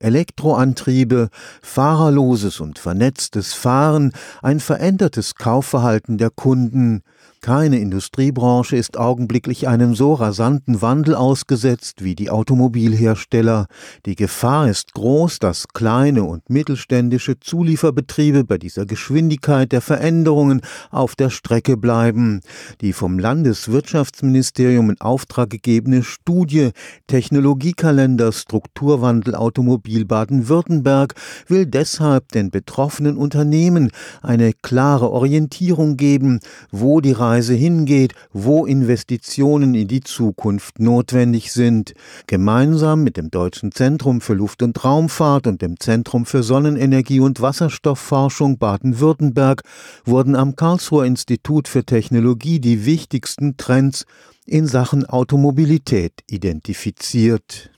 Elektroantriebe, fahrerloses und vernetztes Fahren, ein verändertes Kaufverhalten der Kunden, keine Industriebranche ist augenblicklich einem so rasanten Wandel ausgesetzt wie die Automobilhersteller. Die Gefahr ist groß, dass kleine und mittelständische Zulieferbetriebe bei dieser Geschwindigkeit der Veränderungen auf der Strecke bleiben. Die vom Landeswirtschaftsministerium in Auftrag gegebene Studie Technologiekalender Strukturwandel Automobil Baden-Württemberg will deshalb den betroffenen Unternehmen eine klare Orientierung geben, wo die Reise hingeht, wo Investitionen in die Zukunft notwendig sind. Gemeinsam mit dem Deutschen Zentrum für Luft- und Raumfahrt und dem Zentrum für Sonnenenergie und Wasserstoffforschung Baden-Württemberg wurden am Karlsruher Institut für Technologie die wichtigsten Trends in Sachen Automobilität identifiziert.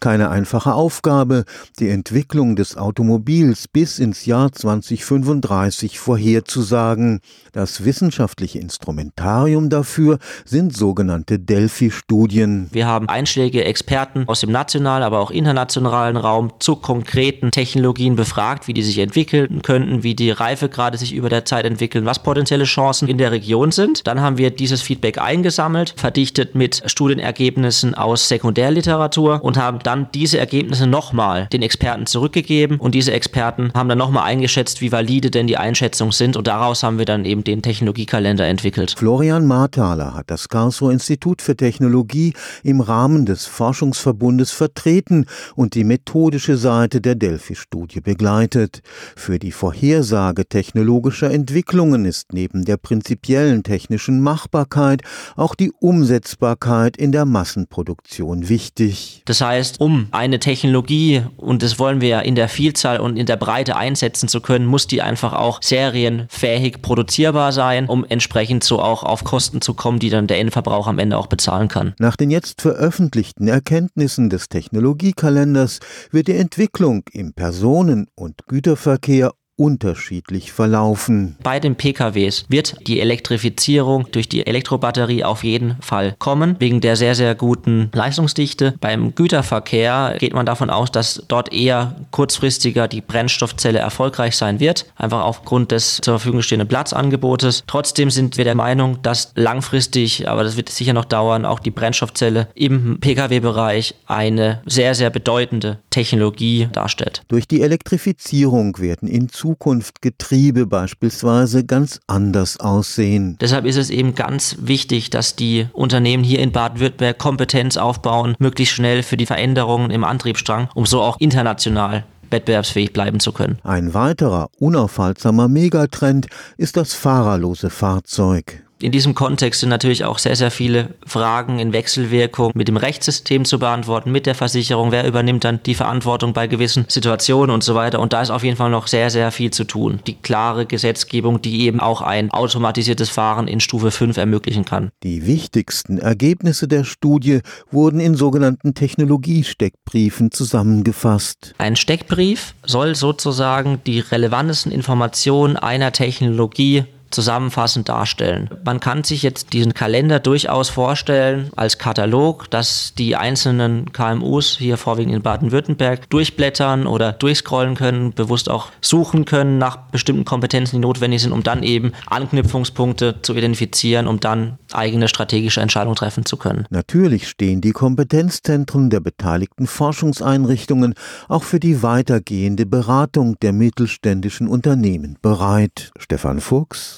Keine einfache Aufgabe, die Entwicklung des Automobils bis ins Jahr 2035 vorherzusagen. Das wissenschaftliche Instrumentarium dafür sind sogenannte Delphi-Studien. Wir haben einschlägige Experten aus dem nationalen, aber auch internationalen Raum zu konkreten Technologien befragt, wie die sich entwickeln könnten, wie die Reifegrade sich über der Zeit entwickeln, was potenzielle Chancen in der Region sind. Dann haben wir dieses Feedback eingesammelt, verdichtet mit Studienergebnissen aus Sekundärliteratur und haben dann diese Ergebnisse nochmal den Experten zurückgegeben und diese Experten haben dann nochmal eingeschätzt, wie valide denn die Einschätzungen sind und daraus haben wir dann eben den Technologiekalender entwickelt. Florian Marthaler hat das Karlsruher Institut für Technologie im Rahmen des Forschungsverbundes vertreten und die methodische Seite der Delphi-Studie begleitet. Für die Vorhersage technologischer Entwicklungen ist neben der prinzipiellen technischen Machbarkeit auch die Umsetzbarkeit in der Massenproduktion wichtig. Das heißt, um eine Technologie, und das wollen wir ja in der Vielzahl und in der Breite einsetzen zu können, muss die einfach auch serienfähig produzierbar sein, um entsprechend so auch auf Kosten zu kommen, die dann der Endverbraucher am Ende auch bezahlen kann. Nach den jetzt veröffentlichten Erkenntnissen des Technologiekalenders wird die Entwicklung im Personen- und Güterverkehr unterschiedlich verlaufen. Bei den PKWs wird die Elektrifizierung durch die Elektrobatterie auf jeden Fall kommen, wegen der sehr, sehr guten Leistungsdichte. Beim Güterverkehr geht man davon aus, dass dort eher kurzfristiger die Brennstoffzelle erfolgreich sein wird, einfach aufgrund des zur Verfügung stehenden Platzangebotes. Trotzdem sind wir der Meinung, dass langfristig, aber das wird sicher noch dauern, auch die Brennstoffzelle im Pkw-Bereich eine sehr, sehr bedeutende Technologie darstellt. Durch die Elektrifizierung werden in Zukunft Getriebe beispielsweise ganz anders aussehen. Deshalb ist es eben ganz wichtig, dass die Unternehmen hier in Baden-Württemberg Kompetenz aufbauen, möglichst schnell für die Veränderungen im Antriebsstrang, um so auch international wettbewerbsfähig bleiben zu können. Ein weiterer unaufhaltsamer Megatrend ist das fahrerlose Fahrzeug in diesem Kontext sind natürlich auch sehr, sehr viele Fragen in Wechselwirkung mit dem Rechtssystem zu beantworten, mit der Versicherung, wer übernimmt dann die Verantwortung bei gewissen Situationen und so weiter. Und da ist auf jeden Fall noch sehr, sehr viel zu tun. Die klare Gesetzgebung, die eben auch ein automatisiertes Fahren in Stufe 5 ermöglichen kann. Die wichtigsten Ergebnisse der Studie wurden in sogenannten Technologiesteckbriefen zusammengefasst. Ein Steckbrief soll sozusagen die relevantesten Informationen einer Technologie zusammenfassend darstellen. Man kann sich jetzt diesen Kalender durchaus vorstellen als Katalog, dass die einzelnen KMUs hier vorwiegend in Baden-Württemberg durchblättern oder durchscrollen können, bewusst auch suchen können nach bestimmten Kompetenzen, die notwendig sind, um dann eben Anknüpfungspunkte zu identifizieren, um dann eigene strategische Entscheidungen treffen zu können. Natürlich stehen die Kompetenzzentren der beteiligten Forschungseinrichtungen auch für die weitergehende Beratung der mittelständischen Unternehmen bereit. Stefan Fuchs